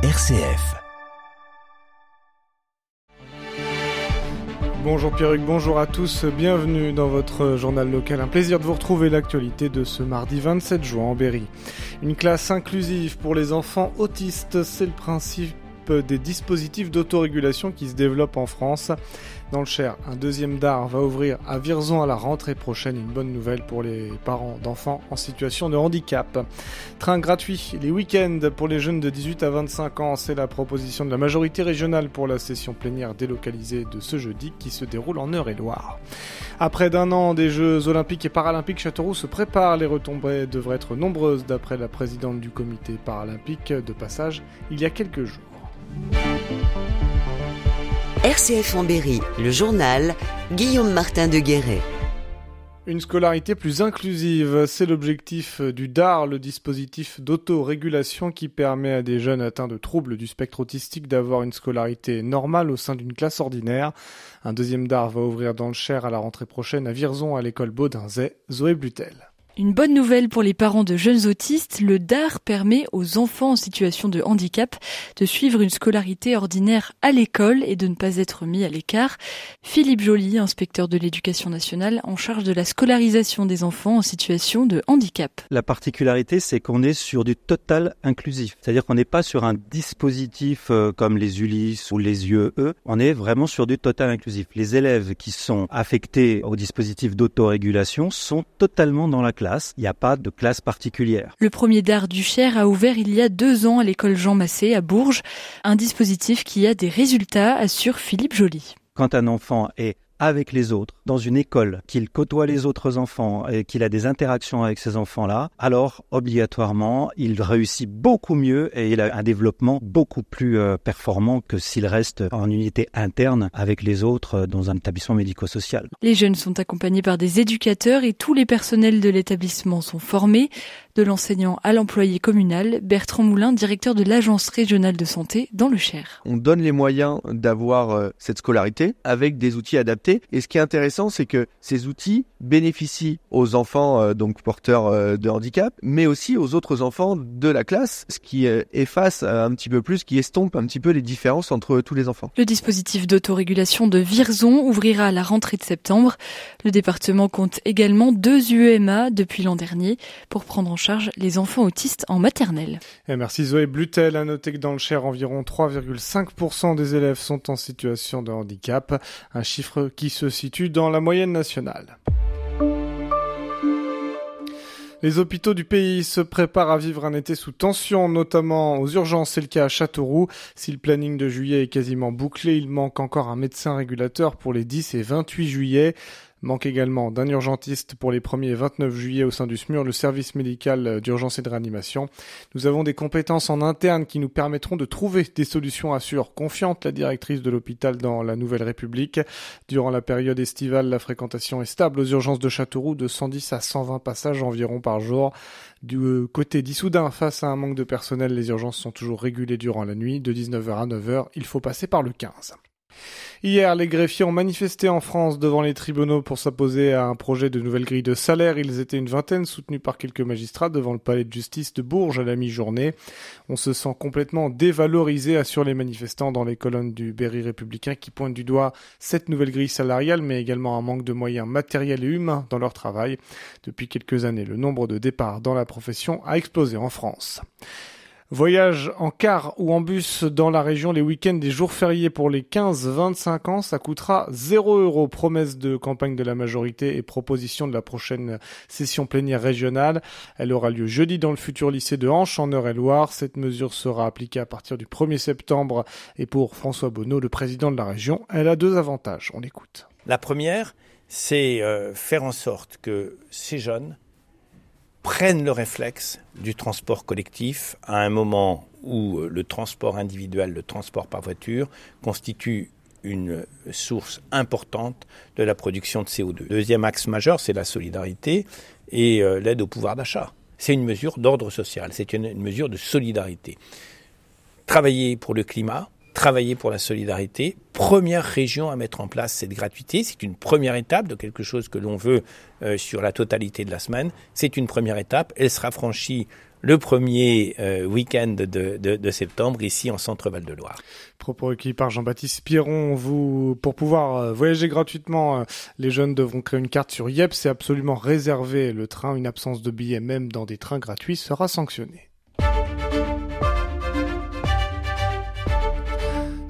RCF. Bonjour Pierruc, bonjour à tous, bienvenue dans votre journal local. Un plaisir de vous retrouver l'actualité de ce mardi 27 juin en Berry. Une classe inclusive pour les enfants autistes, c'est le principe des dispositifs d'autorégulation qui se développent en France. Dans le Cher, un deuxième DAR va ouvrir à Virzon à la rentrée prochaine. Une bonne nouvelle pour les parents d'enfants en situation de handicap. Train gratuit les week-ends pour les jeunes de 18 à 25 ans. C'est la proposition de la majorité régionale pour la session plénière délocalisée de ce jeudi qui se déroule en Eure-et-Loire. Après d'un an des Jeux olympiques et paralympiques, Châteauroux se prépare. Les retombées devraient être nombreuses d'après la présidente du comité paralympique de passage il y a quelques jours. RCF en le journal Guillaume Martin de Guéret. Une scolarité plus inclusive, c'est l'objectif du DAR, le dispositif d'autorégulation qui permet à des jeunes atteints de troubles du spectre autistique d'avoir une scolarité normale au sein d'une classe ordinaire. Un deuxième DAR va ouvrir dans le Cher à la rentrée prochaine à Virzon à l'école Baudinzet, Zoé Blutel. Une bonne nouvelle pour les parents de jeunes autistes, le DAR permet aux enfants en situation de handicap de suivre une scolarité ordinaire à l'école et de ne pas être mis à l'écart. Philippe Joly, inspecteur de l'éducation nationale en charge de la scolarisation des enfants en situation de handicap. La particularité, c'est qu'on est sur du total inclusif. C'est-à-dire qu'on n'est pas sur un dispositif euh, comme les Ulysse ou les UEE. On est vraiment sur du total inclusif. Les élèves qui sont affectés au dispositif d'autorégulation sont totalement dans la classe il n'y a pas de classe particulière. Le premier d'art du Cher a ouvert il y a deux ans à l'école Jean Massé à Bourges, un dispositif qui a des résultats, assure Philippe Joly. Quand un enfant est avec les autres, dans une école, qu'il côtoie les autres enfants et qu'il a des interactions avec ces enfants-là, alors obligatoirement, il réussit beaucoup mieux et il a un développement beaucoup plus euh, performant que s'il reste en unité interne avec les autres euh, dans un établissement médico-social. Les jeunes sont accompagnés par des éducateurs et tous les personnels de l'établissement sont formés de l'enseignant à l'employé communal, Bertrand Moulin, directeur de l'agence régionale de santé dans le Cher. On donne les moyens d'avoir euh, cette scolarité avec des outils adaptés. Et ce qui est intéressant, c'est que ces outils bénéficient aux enfants euh, donc porteurs euh, de handicap, mais aussi aux autres enfants de la classe, ce qui efface un petit peu plus, qui estompe un petit peu les différences entre tous les enfants. Le dispositif d'autorégulation de Virzon ouvrira à la rentrée de septembre. Le département compte également deux UEMA depuis l'an dernier pour prendre en charge les enfants autistes en maternelle. Et merci Zoé Blutel. À noter que dans le Cher, environ 3,5% des élèves sont en situation de handicap, un chiffre qui se situe dans la moyenne nationale. Les hôpitaux du pays se préparent à vivre un été sous tension, notamment aux urgences. C'est le cas à Châteauroux. Si le planning de juillet est quasiment bouclé, il manque encore un médecin régulateur pour les 10 et 28 juillet. Manque également d'un urgentiste pour les 1er et 29 juillet au sein du SMUR, le service médical d'urgence et de réanimation. Nous avons des compétences en interne qui nous permettront de trouver des solutions, assure confiante la directrice de l'hôpital dans la Nouvelle République. Durant la période estivale, la fréquentation est stable aux urgences de Châteauroux de 110 à 120 passages environ par jour. Du côté d'Issoudun, face à un manque de personnel, les urgences sont toujours régulées durant la nuit. De 19h à 9h, il faut passer par le 15. Hier, les greffiers ont manifesté en France devant les tribunaux pour s'opposer à un projet de nouvelle grille de salaire. Ils étaient une vingtaine, soutenus par quelques magistrats devant le palais de justice de Bourges à la mi-journée. On se sent complètement dévalorisé, assurent les manifestants dans les colonnes du Berry républicain qui pointent du doigt cette nouvelle grille salariale, mais également un manque de moyens matériels et humains dans leur travail. Depuis quelques années, le nombre de départs dans la profession a explosé en France. Voyage en car ou en bus dans la région les week-ends des jours fériés pour les 15-25 ans, ça coûtera 0 euros. Promesse de campagne de la majorité et proposition de la prochaine session plénière régionale. Elle aura lieu jeudi dans le futur lycée de Hanche en Eure-et-Loire. Cette mesure sera appliquée à partir du 1er septembre et pour François Bonneau, le président de la région, elle a deux avantages. On écoute. La première, c'est euh, faire en sorte que ces jeunes prennent le réflexe du transport collectif à un moment où le transport individuel, le transport par voiture, constitue une source importante de la production de CO2. Deuxième axe majeur, c'est la solidarité et euh, l'aide au pouvoir d'achat. C'est une mesure d'ordre social, c'est une mesure de solidarité. Travailler pour le climat, travailler pour la solidarité. Première région à mettre en place cette gratuité. C'est une première étape de quelque chose que l'on veut euh, sur la totalité de la semaine. C'est une première étape. Elle sera franchie le premier euh, week-end de, septembre ici en centre Val-de-Loire. Propos recueillis par Jean-Baptiste Piron. Vous, pour pouvoir euh, voyager gratuitement, les jeunes devront créer une carte sur YEP. C'est absolument réservé. Le train, une absence de billets même dans des trains gratuits sera sanctionnée.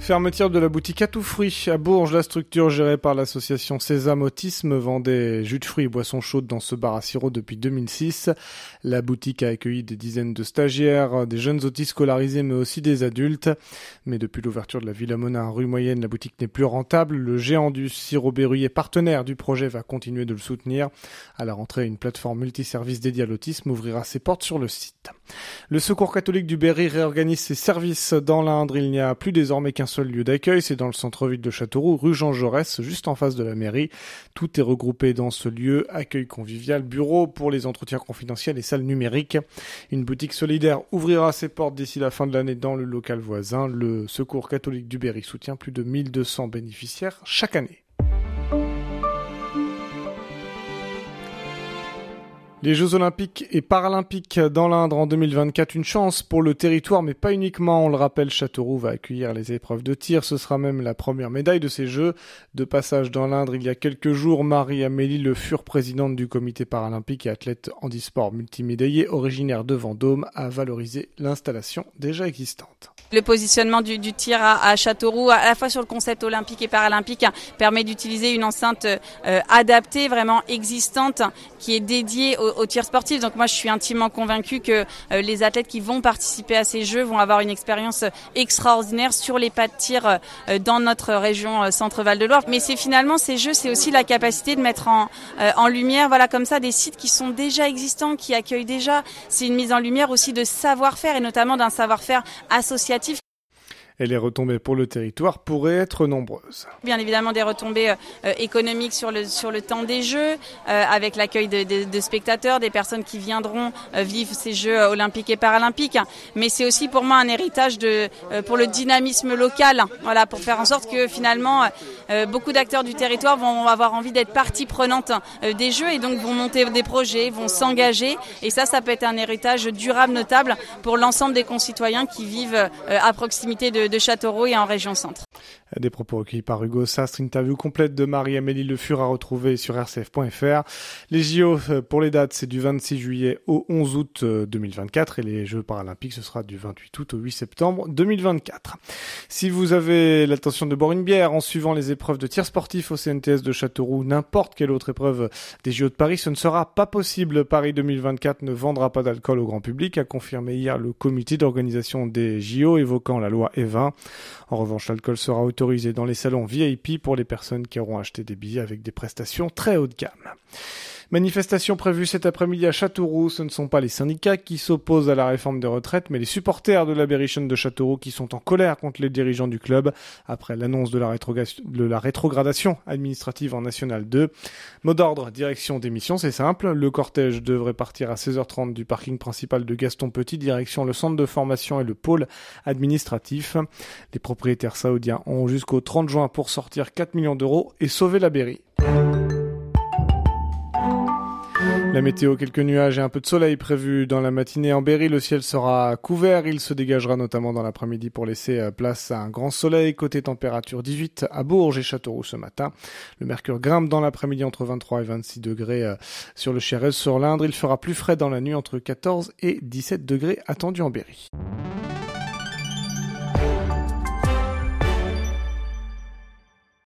Fermeture de la boutique à tout fruits à Bourges. La structure gérée par l'association Sésame Autisme vendait jus de fruits et boissons chaudes dans ce bar à sirop depuis 2006. La boutique a accueilli des dizaines de stagiaires, des jeunes autistes scolarisés mais aussi des adultes. Mais depuis l'ouverture de la Villa Monin rue Moyenne, la boutique n'est plus rentable. Le géant du sirop berruyer partenaire du projet va continuer de le soutenir. À la rentrée, une plateforme multiservice dédiée à l'autisme ouvrira ses portes sur le site. Le Secours catholique du Berry réorganise ses services dans l'Indre. Il n'y a plus désormais qu'un seul lieu d'accueil, c'est dans le centre-ville de Châteauroux, rue Jean Jaurès, juste en face de la mairie. Tout est regroupé dans ce lieu, accueil convivial, bureau pour les entretiens confidentiels et salle numérique. Une boutique solidaire ouvrira ses portes d'ici la fin de l'année dans le local voisin. Le Secours catholique du Berry soutient plus de 1200 bénéficiaires chaque année. Les Jeux Olympiques et Paralympiques dans l'Indre en 2024, une chance pour le territoire, mais pas uniquement. On le rappelle, Châteauroux va accueillir les épreuves de tir. Ce sera même la première médaille de ces Jeux. De passage dans l'Indre il y a quelques jours, Marie-Amélie Le Fur, présidente du comité paralympique et athlète handisport multimédaillé, originaire de Vendôme, a valorisé l'installation déjà existante. Le positionnement du, tir à, Châteauroux, à la fois sur le concept olympique et paralympique, permet d'utiliser une enceinte euh, adaptée, vraiment existante, qui est dédiée au, tir sportif. Donc moi, je suis intimement convaincue que euh, les athlètes qui vont participer à ces Jeux vont avoir une expérience extraordinaire sur les pas de tir euh, dans notre région Centre-Val de Loire. Mais c'est finalement ces Jeux, c'est aussi la capacité de mettre en, en lumière, voilà, comme ça, des sites qui sont déjà existants, qui accueillent déjà. C'est une mise en lumière aussi de savoir-faire et notamment d'un savoir-faire associatif et les retombées pour le territoire pourraient être nombreuses. Bien évidemment des retombées euh, économiques sur le, sur le temps des Jeux, euh, avec l'accueil de, de, de, spectateurs, des personnes qui viendront euh, vivre ces Jeux olympiques et paralympiques. Mais c'est aussi pour moi un héritage de, pour le dynamisme local, voilà, pour faire en sorte que finalement beaucoup d'acteurs du territoire vont avoir envie d'être partie prenante des Jeux et donc vont monter des projets, vont s'engager. Et ça, ça peut être un héritage durable, notable pour l'ensemble des concitoyens qui vivent à proximité de, de Châteauroux et en région centre. Des propos recueillis par Hugo Sastre, interview complète de Marie-Amélie Le Fur à retrouver sur rcf.fr. Les JO euh, pour les dates, c'est du 26 juillet au 11 août 2024 euh, et les Jeux paralympiques, ce sera du 28 août au 8 septembre 2024. Si vous avez l'intention de boire une bière en suivant les épreuves de tir sportif au CNTS de Châteauroux, n'importe quelle autre épreuve des JO de Paris, ce ne sera pas possible. Paris 2024 ne vendra pas d'alcool au grand public, a confirmé hier le comité d'organisation des JO évoquant la loi E20. En revanche, l'alcool sera autorisé dans les salons VIP pour les personnes qui auront acheté des billets avec des prestations très haut de gamme. Manifestation prévue cet après-midi à Châteauroux. Ce ne sont pas les syndicats qui s'opposent à la réforme des retraites, mais les supporters de la de Châteauroux qui sont en colère contre les dirigeants du club après l'annonce de, la rétrogradation administrative en National 2. Mot d'ordre, direction d'émission, c'est simple. Le cortège devrait partir à 16h30 du parking principal de Gaston Petit, direction le centre de formation et le pôle administratif. Les propriétaires saoudiens ont jusqu'au 30 juin pour sortir 4 millions d'euros et sauver la. La météo, quelques nuages et un peu de soleil prévu dans la matinée en Berry. Le ciel sera couvert. Il se dégagera notamment dans l'après-midi pour laisser euh, place à un grand soleil. Côté température 18 à Bourges et Châteauroux ce matin. Le mercure grimpe dans l'après-midi entre 23 et 26 degrés euh, sur le Chérez sur l'Indre. Il fera plus frais dans la nuit entre 14 et 17 degrés attendus en Berry.